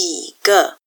几个